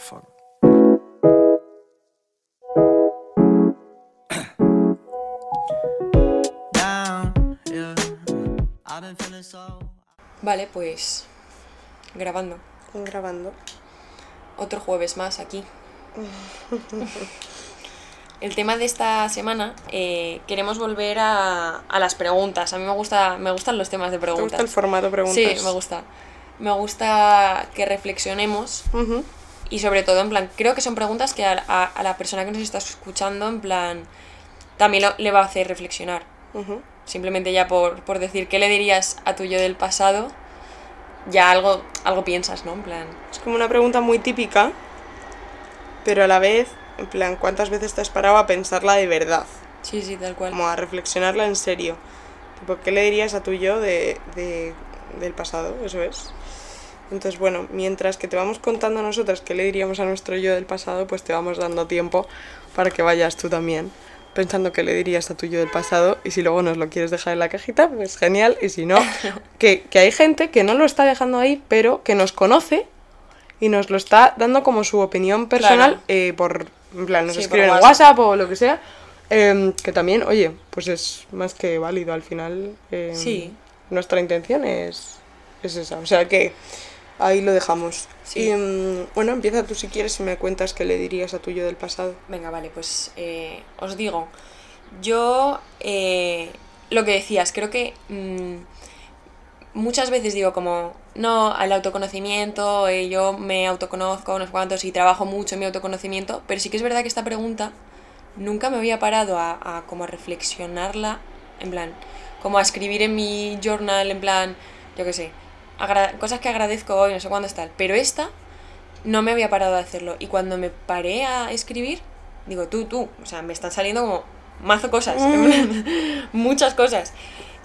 Vale, pues grabando. grabando. Otro jueves más aquí. El tema de esta semana, eh, queremos volver a, a las preguntas. A mí me, gusta, me gustan los temas de ¿Te preguntas. gusta el formato preguntas? Sí, me gusta. Me gusta que reflexionemos. Y sobre todo, en plan, creo que son preguntas que a, a- a la persona que nos está escuchando, en plan, también lo- le va a hacer reflexionar. Ujú. Simplemente ya por, por decir qué le dirías a tu yo del pasado, ya algo, algo piensas, ¿no? En plan, Es como una pregunta muy típica, pero a la vez, en plan, ¿cuántas veces te has parado a pensarla de verdad? sí, sí, tal cual. Como a reflexionarla en serio. Tipo, ¿qué le dirías a tu yo de, de- del pasado? Eso es. Entonces, bueno, mientras que te vamos contando nosotras qué le diríamos a nuestro yo del pasado, pues te vamos dando tiempo para que vayas tú también pensando qué le dirías a tu yo del pasado y si luego nos lo quieres dejar en la cajita, pues genial, y si no, que, que hay gente que no lo está dejando ahí, pero que nos conoce y nos lo está dando como su opinión personal Claro. eh, por, en plan, nos Sí, escriben en WhatsApp. WhatsApp o lo que sea, em, que también, oye, pues es más que válido al final. em, Sí. Nuestra intención es, es esa, o sea que ahí lo dejamos. Sí. Y em, bueno, empieza tú si quieres y me cuentas qué le dirías a tu yo del pasado. Venga, vale, pues eh, os digo, yo eh, lo que decías, creo que mm, muchas veces digo como, no, al autoconocimiento, eh, yo me autoconozco, unos cuantos y trabajo mucho en mi autoconocimiento, pero sí que es verdad que esta pregunta nunca me había parado a, a como a reflexionarla, en plan, como a escribir en mi journal, en plan, yo qué sé, cosas que agradezco hoy, no sé cuándo está, pero esta no me había parado de hacerlo. Y cuando me paré a escribir, digo, tú, tú, o sea, me están saliendo como mazo cosas, plan, muchas cosas.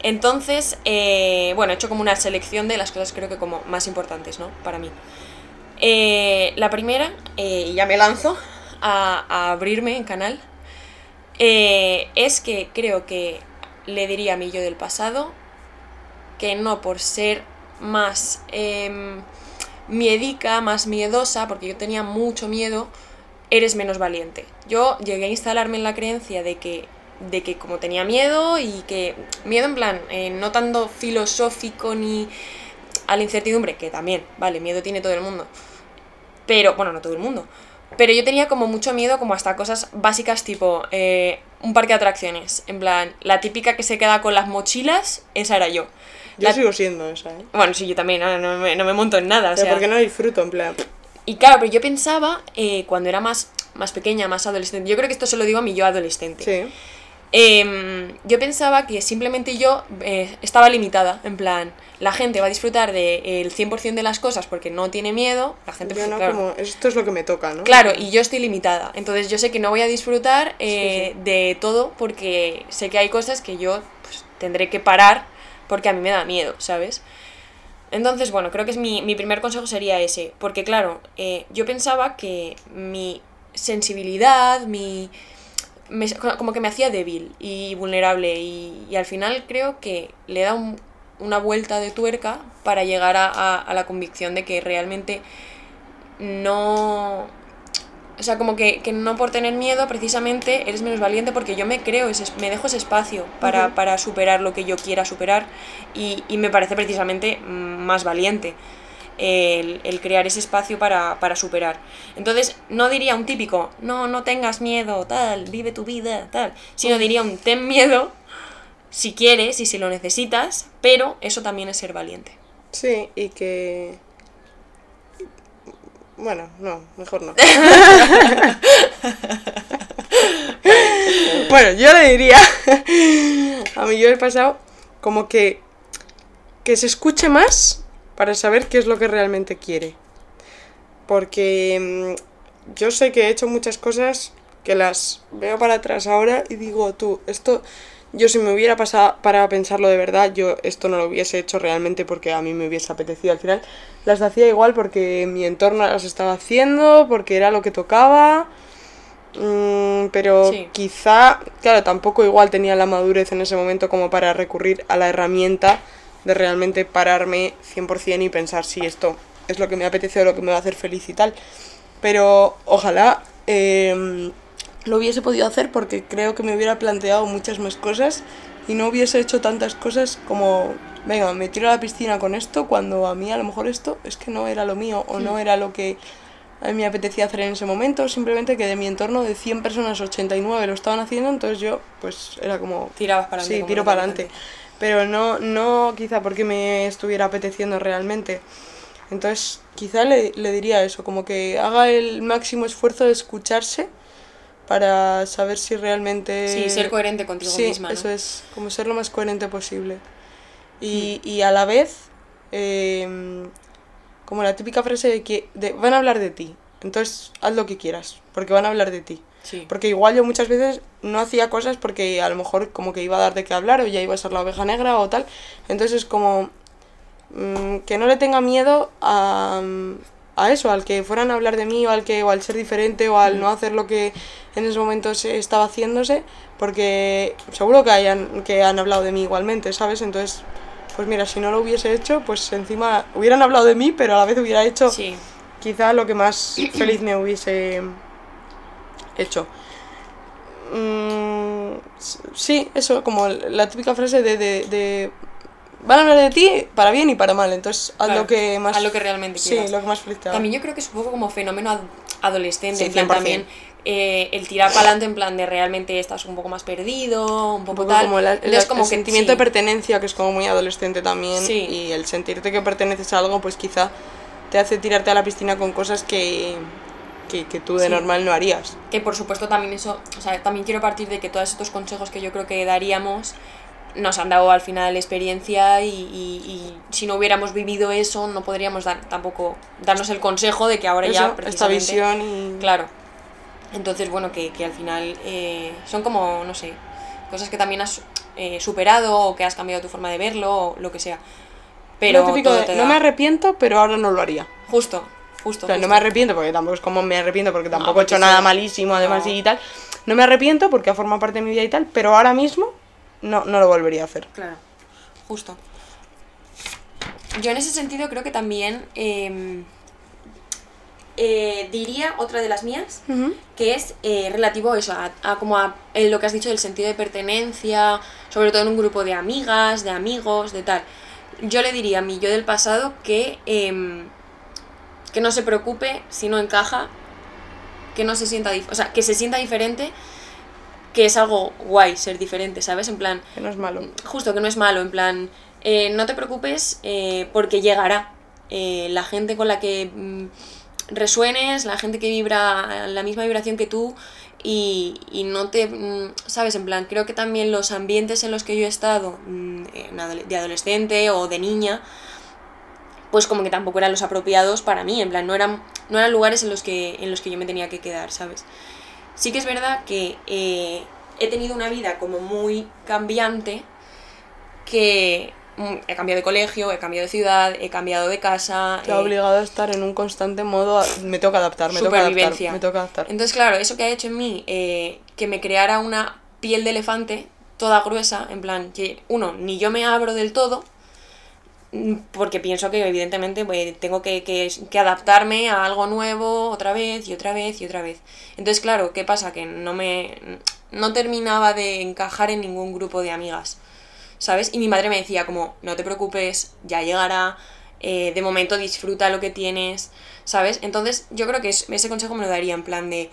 Entonces, eh, bueno, he hecho como una selección de las cosas creo que como más importantes, ¿no? Para mí. Eh, la primera, eh, y ya me lanzo a, a abrirme en canal, eh, es que creo que le diría a mi yo del pasado que no por ser más em, miedica, más miedosa, porque yo tenía mucho miedo, eres menos valiente. Yo llegué a instalarme en la creencia de que, de que como tenía miedo y que miedo en plan, eh, no tanto filosófico ni a la incertidumbre, que también, vale, miedo tiene todo el mundo, pero, bueno, no todo el mundo, pero yo tenía como mucho miedo como hasta cosas básicas tipo eh, un parque de atracciones, en plan, la típica que se queda con las mochilas, esa era yo. Yo La- sigo siendo esa, ¿eh? bueno, sí, yo también, no, no me, no me monto en nada. O Pero sea, porque no disfruto, en plan. Y claro, pero yo pensaba, eh, cuando era más, más pequeña, más adolescente, yo creo que esto se lo digo a mi yo adolescente. Sí. Em, yo pensaba que simplemente yo eh, estaba limitada, en plan, la gente va a disfrutar del 100% de las cosas porque no tiene miedo, la gente... Yo pues, no, claro, como, esto es lo que me toca, ¿no? Claro, y yo estoy limitada. Entonces yo sé que no voy a disfrutar eh, de todo porque sé que hay cosas que yo pues, tendré que parar porque a mí me da miedo, ¿sabes? Entonces, bueno, creo que es mi, mi primer consejo sería ese. Porque claro, eh, yo pensaba que mi sensibilidad, mi... como que me hacía débil y vulnerable y, al final creo que le da un- una vuelta de tuerca para llegar a- a la convicción de que realmente no... O sea, como que, que no por tener miedo precisamente eres menos valiente porque yo me creo, ese, me dejo ese espacio para, para superar lo que yo quiera superar y, y me parece precisamente más valiente el, el crear ese espacio para, para superar. Entonces, no diría un típico, no, no tengas miedo, tal, vive tu vida, tal, sino diría un ten miedo si quieres y si lo necesitas, pero eso también es ser valiente. Sí, y que. Bueno, no, mejor no. bueno, yo le diría a mi yo del pasado como que que se escuche más para saber qué es lo que realmente quiere. Porque mm, yo sé que he hecho muchas cosas que las veo para atrás ahora y digo, tú, esto, yo si me hubiera pasado para pensarlo de verdad, yo esto no lo hubiese hecho realmente porque a mí me hubiese apetecido. Al final las hacía igual porque mi entorno las estaba haciendo, porque era lo que tocaba. Mm, pero Sí. quizá, claro, tampoco igual tenía la madurez en ese momento como para recurrir a la herramienta de realmente pararme 100% y pensar si esto es lo que me apetece o lo que me va a hacer feliz y tal. pero ojalá em, lo hubiese podido hacer porque creo que me hubiera planteado muchas más cosas y no hubiese hecho tantas cosas como, venga, me tiro a la piscina con esto cuando a mí a lo mejor esto es que no era lo mío o no era lo que a mí me apetecía hacer en ese momento, simplemente que de mi entorno de 100 personas 89 lo estaban haciendo, entonces yo pues era como... Tirabas para adelante. Sí, tiro para adelante. Pero no, no quizá porque me estuviera apeteciendo realmente. Entonces, quizá le, le diría eso, como que haga el máximo esfuerzo de escucharse para saber si realmente... Sí, ser coherente contigo Sí, misma, ¿no? eso es, como ser lo más coherente posible. Y, y a la vez, eh, como la típica frase de que de- van a hablar de ti, entonces haz lo que quieras, porque van a hablar de ti. Sí. Porque igual yo muchas veces no hacía cosas porque a lo mejor como que iba a dar de qué hablar o ya iba a ser la oveja negra o tal. Entonces es como mm, que no le tenga miedo a, a eso, al que fueran a hablar de mí o al que o al ser diferente o al no hacer lo que en ese momento se estaba haciéndose, porque seguro que hayan que han hablado de mí igualmente, ¿sabes? Entonces, pues mira, si no lo hubiese hecho, pues encima hubieran hablado de mí, pero a la vez hubiera hecho Sí. quizá lo que más feliz me hubiese hecho. Mm, sí, eso, como la típica frase de, de, de, van a hablar de ti para bien y para mal, entonces haz Claro, lo que más... haz lo que realmente Sí, quieras. lo que más feliz. También yo creo que es un poco como fenómeno ad- adolescente, Sí, en plan 100%. también eh, el tirar para adelante en plan de realmente estás un poco más perdido, un Un poco, poco tal. como, la- la- como el que sentimiento sí. de pertenencia, que es como muy adolescente también, Sí. y el sentirte que perteneces a algo, pues quizá te hace tirarte a la piscina con cosas que, que, que tú de Sí. normal no harías. Que por supuesto también eso, o sea, también quiero partir de que todos estos consejos que yo creo que daríamos nos han dado al final experiencia y, y- y si no hubiéramos vivido eso no podríamos dar tampoco darnos el consejo de que ahora ya Eso, esta precisamente visión y... claro entonces bueno que, que al final eh, son como no sé cosas que también has eh, superado o que has cambiado tu forma de verlo o lo que sea pero típico todo de, te no da- me arrepiento, pero ahora no lo haría. justo justo, O sea, no justo. me arrepiento, porque tampoco es como me arrepiento, porque tampoco he porque hecho nada sí. malísimo, además No. y tal. No me arrepiento porque ha formado parte de mi vida y tal, pero ahora mismo no, no lo volvería a hacer. Claro, justo. Yo en ese sentido creo que también eh, eh, diría otra de las mías, que es eh, relativo a eso, a, a como a en lo que has dicho del sentido de pertenencia, sobre todo en un grupo de amigas, de amigos, de tal. Yo le diría a mi yo del pasado que, em, que no se preocupe si no encaja, que no se sienta, o sea, que se sienta diferente, que es algo guay ser diferente, ¿sabes? En plan, Que no es malo. justo que no es malo, en plan, eh, no te preocupes eh, porque llegará. Eh, la gente con la que mm, resuenes, la gente que vibra la misma vibración que tú y, y no te, mm, sabes, en plan, creo que también los ambientes en los que yo he estado mm, de adolescente o de niña, pues como que tampoco eran los apropiados para mí, en plan, no eran, no eran lugares en los, que, en los que yo me tenía que quedar, ¿sabes? Sí que es verdad que eh, he tenido una vida como muy cambiante, que mm, he cambiado de colegio, he cambiado de ciudad, he cambiado de casa. Te ha eh, obligado a estar en un constante modo, a- me toca adaptar, me toca adaptar, Supervivencia. me toca adaptar. Entonces, claro, eso que ha hecho en mí, eh, que me creara una piel de elefante toda gruesa, en plan, que uno, ni yo me abro del todo, porque pienso que evidentemente pues, tengo que, que- adaptarme a algo nuevo otra vez y otra vez y otra vez. Entonces, claro, ¿qué pasa? Que no me no terminaba de encajar en ningún grupo de amigas, ¿sabes? Y mi madre me decía como, no te preocupes, ya llegará, eh, de momento disfruta lo que tienes, ¿sabes? Entonces yo creo que es- ese consejo me lo daría en plan de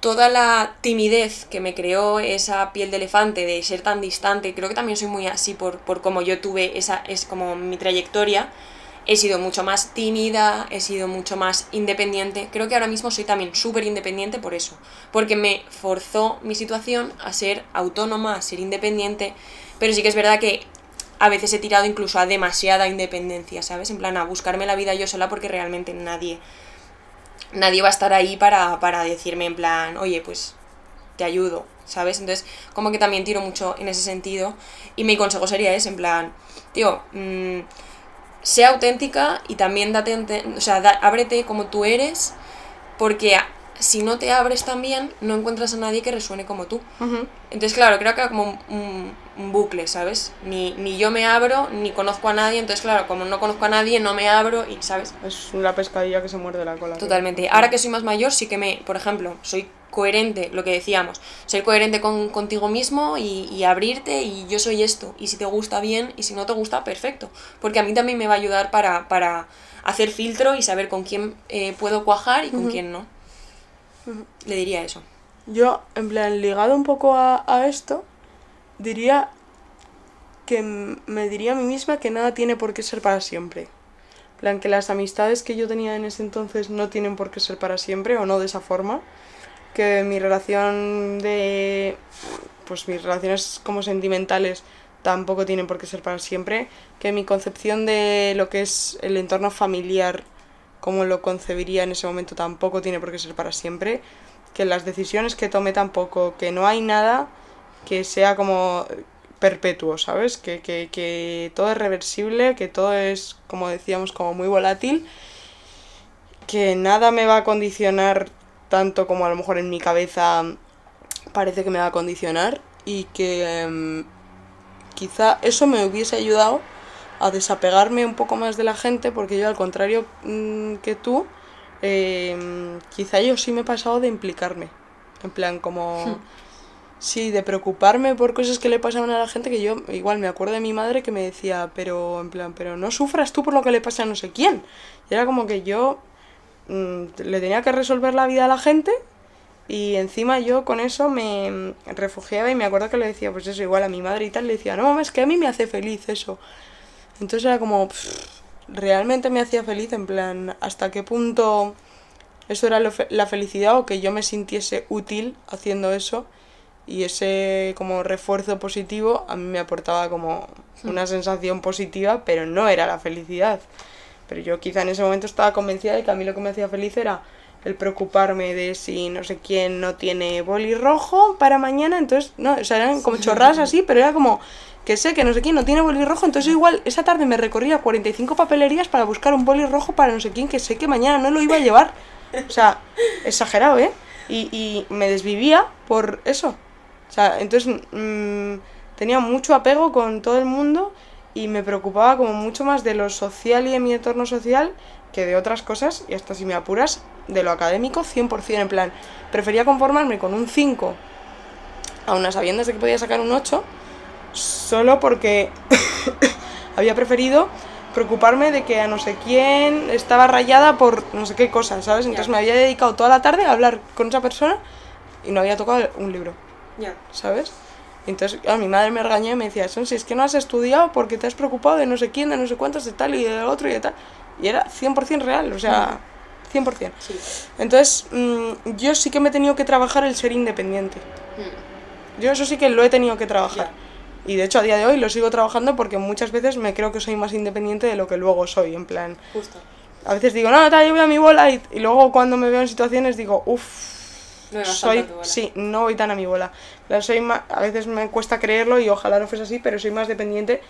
toda la timidez que me creó esa piel de elefante de ser tan distante, creo que también soy muy así por, por como yo tuve esa, es como mi trayectoria, he sido mucho más tímida, he sido mucho más independiente, creo que ahora mismo soy también súper independiente por eso, porque me forzó mi situación a ser autónoma, a ser independiente, pero sí que es verdad que a veces he tirado incluso a demasiada independencia, ¿sabes? En plan, a buscarme la vida yo sola porque realmente nadie nadie va a estar ahí para, para decirme en plan, oye, pues te ayudo, ¿sabes? Entonces, como que también tiro mucho en ese sentido. Y mi consejo sería ese, en plan, tío, mm, sea auténtica y también date, o sea, ábrete como tú eres, porque si no te abres también, no encuentras a nadie que resuene como tú. Entonces, claro, creo que era como un, bucle, ¿sabes? Ni, ni yo me abro, ni conozco a nadie, entonces, claro, como no conozco a nadie, no me abro y, ¿sabes? Es la pescadilla que se muerde la cola. Totalmente. Ahora que soy más mayor, sí que me, por ejemplo, soy coherente, lo que decíamos, soy coherente con, contigo mismo y, y abrirte y yo soy esto. Y si te gusta bien y si no te gusta, perfecto. Porque a mí también me va a ayudar para, para hacer filtro y saber con quién eh, puedo cuajar y con quién no. Le diría eso. Yo, en plan, ligado un poco a, a esto, diría que me diría a mí misma que nada tiene por qué ser para siempre. Plan, que las amistades que yo tenía en ese entonces no tienen por qué ser para siempre o no de esa forma. Que mi relación de. Pues mis relaciones como sentimentales tampoco tienen por qué ser para siempre. Que mi concepción de lo que es el entorno familiar, como lo concebiría en ese momento, tampoco tiene por qué ser para siempre. Que las decisiones que tome tampoco, que no hay nada que sea como perpetuo, ¿sabes? Que, que, que todo es reversible, que todo es, como decíamos, como muy volátil, que nada me va a condicionar tanto como a lo mejor en mi cabeza parece que me va a condicionar y que em, quizá eso me hubiese ayudado a desapegarme un poco más de la gente porque yo al contrario mm, que tú em, quizá yo sí me he pasado de implicarme en plan como sí de preocuparme por cosas que le pasaban a la gente que yo igual me acuerdo de mi madre que me decía pero en plan pero no sufras tú por lo que le pasa a no sé quién y era como que yo mm, le tenía que resolver la vida a la gente y encima yo con eso me refugiaba y me acuerdo que le decía, pues eso, igual a mi madre y tal, le decía, no, mamá, es que a mí me hace feliz eso. Entonces era como, pff, realmente me hacía feliz, en plan, hasta qué punto eso era lo fe- la felicidad o que yo me sintiese útil haciendo eso y ese como refuerzo positivo a mí me aportaba como una sensación positiva, pero no era la felicidad. Pero yo quizá en ese momento estaba convencida de que a mí lo que me hacía feliz era el preocuparme de si no sé quién no tiene boli rojo para mañana, entonces, no, o sea, eran como chorradas así, pero era como que sé que no sé quién no tiene boli rojo, entonces igual esa tarde me recorría 45 papelerías para buscar un boli rojo para no sé quién, que sé que mañana no lo iba a llevar. O sea, exagerado, ¿eh? Y, y me desvivía por eso. O sea, entonces mm, tenía mucho apego con todo el mundo y me preocupaba como mucho más de lo social y de mi entorno social que de otras cosas, y hasta si me apuras, de lo académico 100%, en plan, prefería conformarme con un 5 a unas sabiendas de que podía sacar un 8, solo porque había preferido preocuparme de que a no sé quién estaba rayada por no sé qué cosa, ¿sabes? Entonces me había dedicado toda la tarde a hablar con esa persona y no había tocado un libro. Ya. ¿sabes? Entonces, a mi madre me regañó y me decía, son si es que no has estudiado porque te has preocupado de no sé quién, de no sé cuántos, de tal y de otro y de tal. Y era 100% real, o sea, 100%. Sí. Entonces, mm, yo sí que me he tenido que trabajar el ser independiente. Mm. Yo eso sí que lo he tenido que trabajar. Y de hecho, a día de hoy lo sigo trabajando porque muchas veces me creo que soy más independiente de lo que luego soy. En plan, Justo. a veces digo, no, tal, yo voy a mi bola. Y, y luego cuando me veo en situaciones digo, uff, No soy, sí, no voy tan a mi bola. La soy ma- a veces me cuesta creerlo y ojalá no fuese así, pero soy más dependiente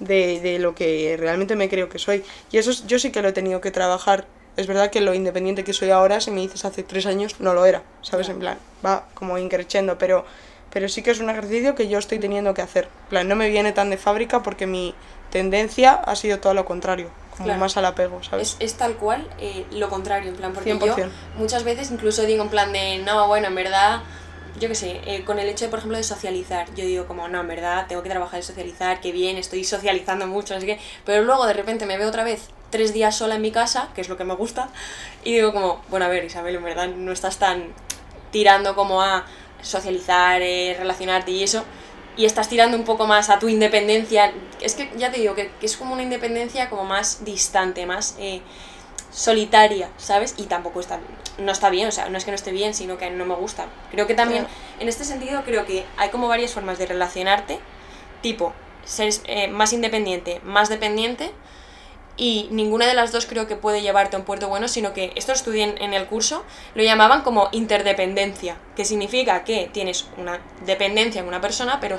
de, de lo que realmente me creo que soy. Y eso es- yo sí que lo he tenido que trabajar. Es verdad que lo independiente que soy ahora, si me dices hace tres años, no lo era, ¿sabes? En plan, va como increciendo, pero, pero sí que es un ejercicio que yo estoy teniendo que hacer. En plan, no me viene tan de fábrica porque mi tendencia ha sido todo lo contrario, como Claro. más al apego, ¿sabes? Es, es tal cual eh, lo contrario, en plan, porque yo 100%. muchas veces incluso digo en plan de, no, bueno, en verdad, yo qué sé, eh, con el hecho de, por ejemplo, de socializar, yo digo como, no, en verdad, tengo que trabajar en socializar, que bien, estoy socializando mucho, no sé qué, pero luego de repente me veo otra vez tres días sola en mi casa, que es lo que me gusta, y digo como, bueno, a ver, Isabel, en verdad no estás tan tirando como a socializar, eh, relacionarte y eso, y estás tirando un poco más a tu independencia. Es que ya te digo que, que es como una independencia como más distante, más eh, solitaria, ¿sabes? Y tampoco está, no está bien, o sea, no es que no esté bien, sino que no me gusta. Creo que también, Claro. en este sentido, creo que hay como varias formas de relacionarte, tipo, ser eh, más independiente, más dependiente, y ninguna de las dos creo que puede llevarte a un puerto bueno, sino que esto estudié en, el curso, lo llamaban como interdependencia, que significa que tienes una dependencia en una persona, pero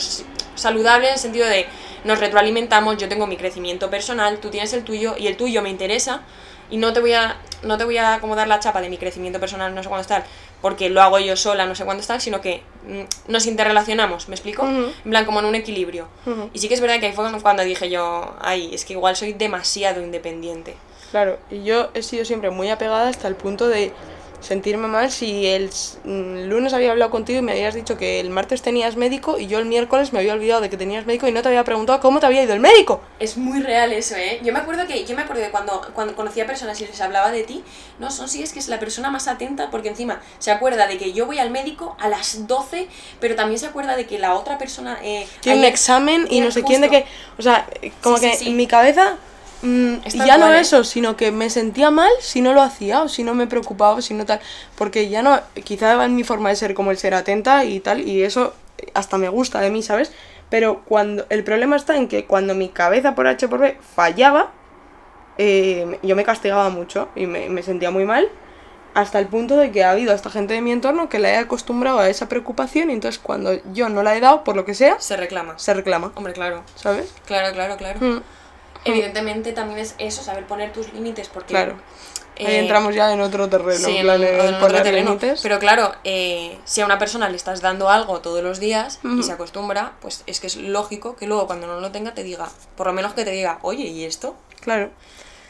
saludable en el sentido de nos retroalimentamos, yo tengo mi crecimiento personal, tú tienes el tuyo y el tuyo me interesa y no te voy a no te voy a como dar la chapa de mi crecimiento personal, no sé cuándo tal, porque lo hago yo sola, no sé cuándo están, sino que mm, nos interrelacionamos, ¿me explico? Ujú. En plan, como en un equilibrio. Y sí que es verdad que ahí fue cuando dije yo, ay, es que igual soy demasiado independiente. Claro, y yo he sido siempre muy apegada hasta el punto de sentirme mal si el mm, lunes había hablado contigo y me habías dicho que el martes tenías médico y yo el miércoles me había olvidado de que tenías médico y no te había preguntado cómo te había ido el médico. Es muy real eso, ¿eh? Yo me acuerdo que yo me acuerdo de cuando, cuando conocía personas y les hablaba de ti, no, son sí es que es la persona más atenta porque encima se acuerda de que yo voy al médico a las 12, pero también se acuerda de que la otra persona... Eh, Tiene un examen y no sé quién de qué. O sea, como Sí, sí, que sí. en mi cabeza mm, tal ya no ¿eh? eso, sino que me sentía mal si no lo hacía o si no me preocupaba o si no tal. Porque ya no, quizá en mi forma de ser como el ser atenta y tal, y eso hasta me gusta de mí, ¿sabes? Pero cuando el problema está en que cuando mi cabeza por H por B fallaba, eh, yo me castigaba mucho y me, me sentía muy mal. Hasta el punto de que ha habido esta gente de mi entorno que la he acostumbrado a esa preocupación y entonces cuando yo no la he dado, por lo que sea, Se reclama. se reclama, Hombre, claro. ¿sabes? Claro, claro, claro. Mm, Evidentemente también es eso, saber poner tus límites porque... Claro. Ahí eh, entramos ya en otro terreno, Sí, en plan, en en otro poner terreno. límites. Pero claro, eh, si a una persona le estás dando algo todos los días y se acostumbra, pues es que es lógico que luego cuando no lo tenga te diga, por lo menos que te diga, oye, ¿y esto? Claro.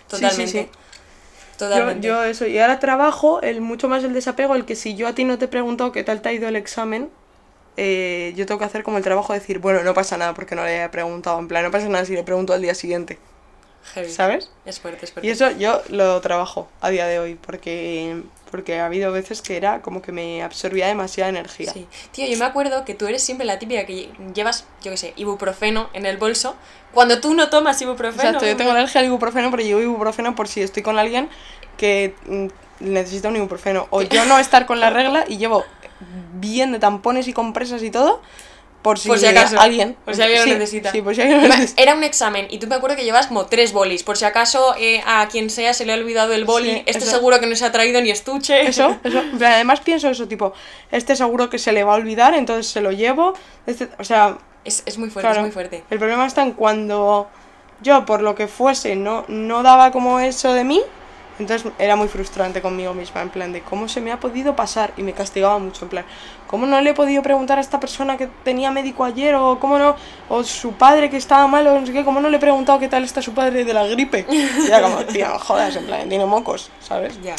Sí, sí, Totalmente. sí. Yo, Totalmente. yo eso, y ahora trabajo el mucho más el desapego, el que si yo a ti no te he preguntado qué tal te ha ido el examen, eh, yo tengo que hacer como el trabajo de decir, bueno, no pasa nada porque no le he preguntado, en plan, no pasa nada si le pregunto al día siguiente, Heavy. ¿sabes? Es fuerte, es fuerte. Y eso yo lo trabajo a día de hoy, porque, porque ha habido veces que era como que me absorbía demasiada energía. Sí. Tío, yo me acuerdo que tú eres siempre la típica que llevas, yo qué sé, ibuprofeno en el bolso cuando tú no tomas ibuprofeno. Exacto, yo tengo alergia al ibuprofeno, pero llevo ibuprofeno por si estoy con alguien que mm, necesita un ibuprofeno. O yo no estar con la regla y llevo bien de tampones y compresas y todo, por si, Por si acaso, alguien. por si alguien lo necesita. Sí, por si alguien lo necesita. Era un examen y tú me acuerdo que llevas como tres bolis. Por si acaso eh, a quien sea se le ha olvidado el boli, Sí, este eso. seguro que no se ha traído ni estuche. Eso, eso. Además pienso eso, tipo, este seguro que se le va a olvidar, entonces se lo llevo. Este, o sea, Es, es muy fuerte, claro, es muy fuerte. el problema está en cuando yo, por lo que fuese, no, no daba como eso de mí, entonces era muy frustrante conmigo misma, en plan de cómo se me ha podido pasar y me castigaba mucho, en plan, cómo no le he podido preguntar a esta persona que tenía médico ayer o cómo no, o su padre que estaba mal o no sé qué, cómo no le he preguntado qué tal está su padre de la gripe. Y era como, tío, no jodas, en plan, tiene mocos, ¿sabes? Ya.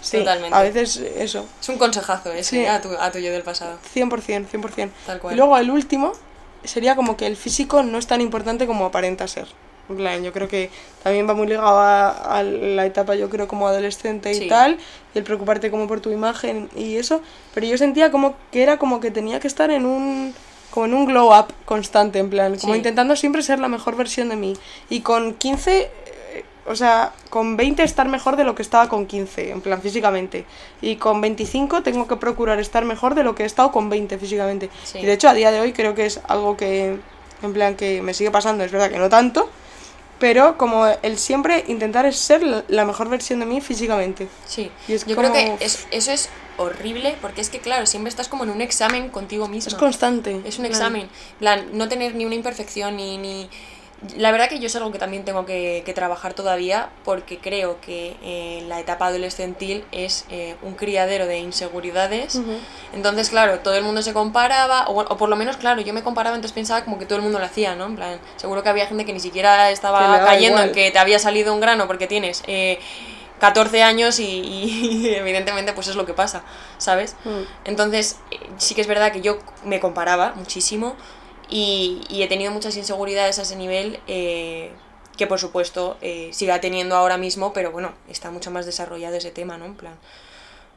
Sí, Totalmente. a veces eso, Es un consejazo ese Sí. eh, a, tu, a tu yo del pasado. 100%, 100%. Tal cual. Y luego el último sería como que el físico no es tan importante como aparenta ser. En plan, yo creo que también va muy ligado a, a la etapa, yo creo, como adolescente y Sí. tal, y el preocuparte como por tu imagen y eso. Pero yo sentía como que era como que tenía que estar en un como en un glow up constante, en plan, como Sí. intentando siempre ser la mejor versión de mí. Y con 15, eh, o sea, con 20 estar mejor de lo que estaba con 15, en plan físicamente. Y con 25 tengo que procurar estar mejor de lo que he estado con 20 físicamente. Sí. Y de hecho a día de hoy creo que es algo que, en plan, que me sigue pasando, es verdad que no tanto, pero como el siempre intentar es ser la, mejor versión de mí físicamente. Sí. Y es Yo creo que es- eso es horrible porque es que, claro, siempre estás como en un examen contigo mismo. Es constante. Es un examen. En plan, no tener ni una imperfección ni, ni... La verdad que yo es algo que también tengo que, que trabajar todavía porque creo que eh, la etapa adolescentil es eh, un criadero de inseguridades. Entonces, claro, todo el mundo se comparaba, o, por lo menos, claro, yo me comparaba, entonces pensaba como que todo el mundo lo hacía, ¿no? En plan, seguro que había gente que ni siquiera estaba cayendo en que te había salido un grano porque tienes eh, 14 años y, y evidentemente pues es lo que pasa, ¿sabes? Mm. Entonces, eh, sí que es verdad que yo me comparaba muchísimo y, y he tenido muchas inseguridades a ese nivel eh, que por supuesto eh, siga teniendo ahora mismo, pero bueno, está mucho más desarrollado ese tema, ¿no? En plan,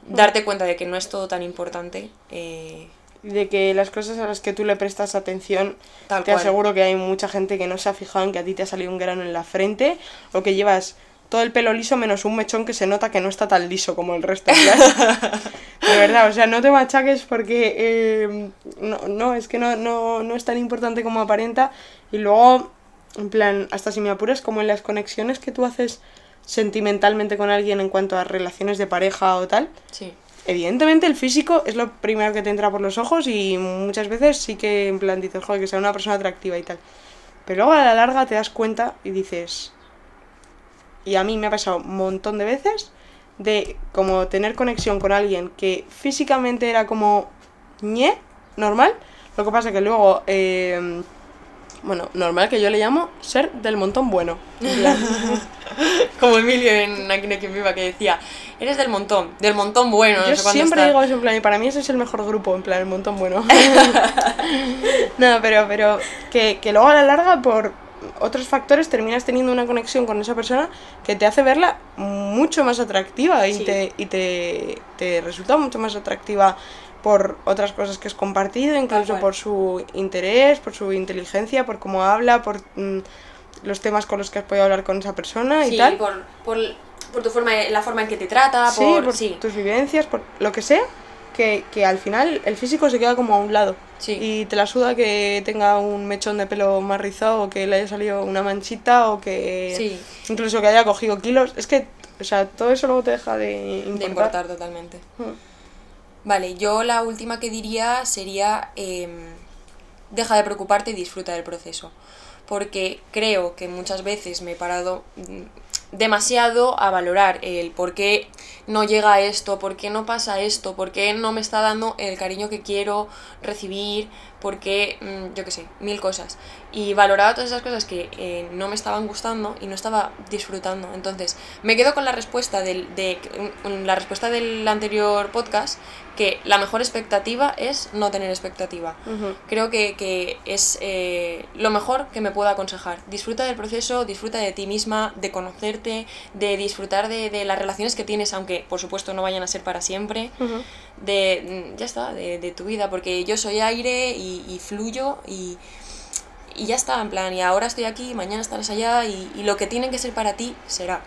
darte cuenta de que no es todo tan importante. eh, De que las cosas a las que tú le prestas atención, Tal te cual. aseguro que hay mucha gente que no se ha fijado en que a ti te ha salido un grano en la frente o que llevas todo el pelo liso menos un mechón que se nota que no está tan liso como el resto. De verdad, o sea, no te machaques porque eh, no, no, es que no, no, no es tan importante como aparenta. Y luego, en plan, hasta si me apuras, como en las conexiones que tú haces sentimentalmente con alguien en cuanto a relaciones de pareja o tal, sí, Evidentemente el físico es lo primero que te entra por los ojos y muchas veces sí que en plan dices, joder, que sea una persona atractiva y tal. Pero luego a la larga te das cuenta y dices, y a mí me ha pasado un montón de veces, de como tener conexión con alguien que físicamente era como ñe, normal. Lo que pasa que luego, eh, bueno, normal que yo le llamo ser del montón bueno. en plan. Como Emilio en Aquí quien viva que decía, eres del montón, del montón bueno. no Yo sé siempre está". digo eso, en plan, y para mí ese es el mejor grupo, en plan, el montón bueno. no, pero, pero que, que luego a la larga, por otros factores, terminas teniendo una conexión con esa persona que te hace verla mucho más atractiva y, Sí. te, y te, te resulta mucho más atractiva por otras cosas que has compartido, incluso por su interés, por su inteligencia, por cómo habla, por mm, los temas con los que has podido hablar con esa persona y tal. por, por, por tu forma, la forma en que te trata, Sí, por, tus vivencias, por lo que sea, que, que al final el físico se queda como a un lado. Sí. Y te la suda que tenga un mechón de pelo más rizado o que le haya salido una manchita o que Sí. incluso que haya cogido kilos. Es que, o sea, todo eso luego te deja de importar. de importar totalmente. Mm. Vale, yo la última que diría sería em, deja de preocuparte y disfruta del proceso. Porque creo que muchas veces me he parado mm, demasiado a valorar el por qué no llega esto, por qué no pasa esto, por qué no me está dando el cariño que quiero recibir, por qué, mm, yo qué sé, mil cosas. Y valoraba todas esas cosas que eh, no me estaban gustando y no estaba disfrutando. Entonces, me quedo con la respuesta del, de, la respuesta del anterior podcast, que la mejor expectativa es no tener expectativa. Creo que, que es eh, lo mejor que me puedo aconsejar. Disfruta del proceso, disfruta de ti misma, de conocerte, de disfrutar de, de las relaciones que tienes, aunque por supuesto no vayan a ser para siempre. Ujú. De, mm, ya está, de, de tu vida, porque yo soy aire y, y fluyo y, y ya está, en plan, y ahora estoy aquí, mañana estarás allá y, y lo que tiene que ser para ti será.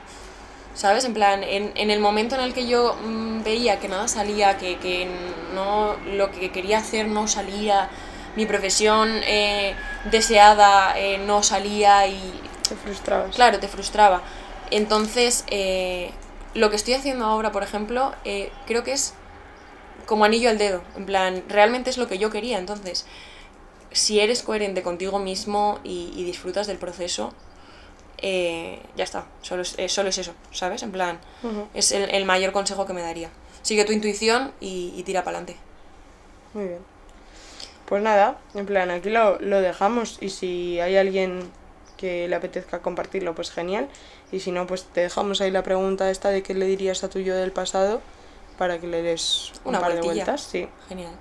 ¿Sabes? En plan, en, en el momento en el que yo mm, veía que nada salía, que, que no, lo que quería hacer no salía, mi profesión eh, deseada eh, no salía y Te frustrabas. claro, te frustraba. Entonces, eh, lo que estoy haciendo ahora, por ejemplo, creo que es como anillo al dedo. En plan, realmente es lo que yo quería. Entonces, si eres coherente contigo mismo y, y disfrutas del proceso, eh, ya está. Solo es, eh, solo es eso, ¿sabes? En plan, es el, el mayor consejo que me daría. Sigue tu intuición y, y tira para adelante. Muy bien. Pues nada, en plan, aquí lo, lo dejamos y si hay alguien que le apetezca compartirlo, pues genial. Y si no, pues te dejamos ahí la pregunta esta de qué le dirías a tu yo del pasado para que le des un Una par de vueltas. Sí. Genial.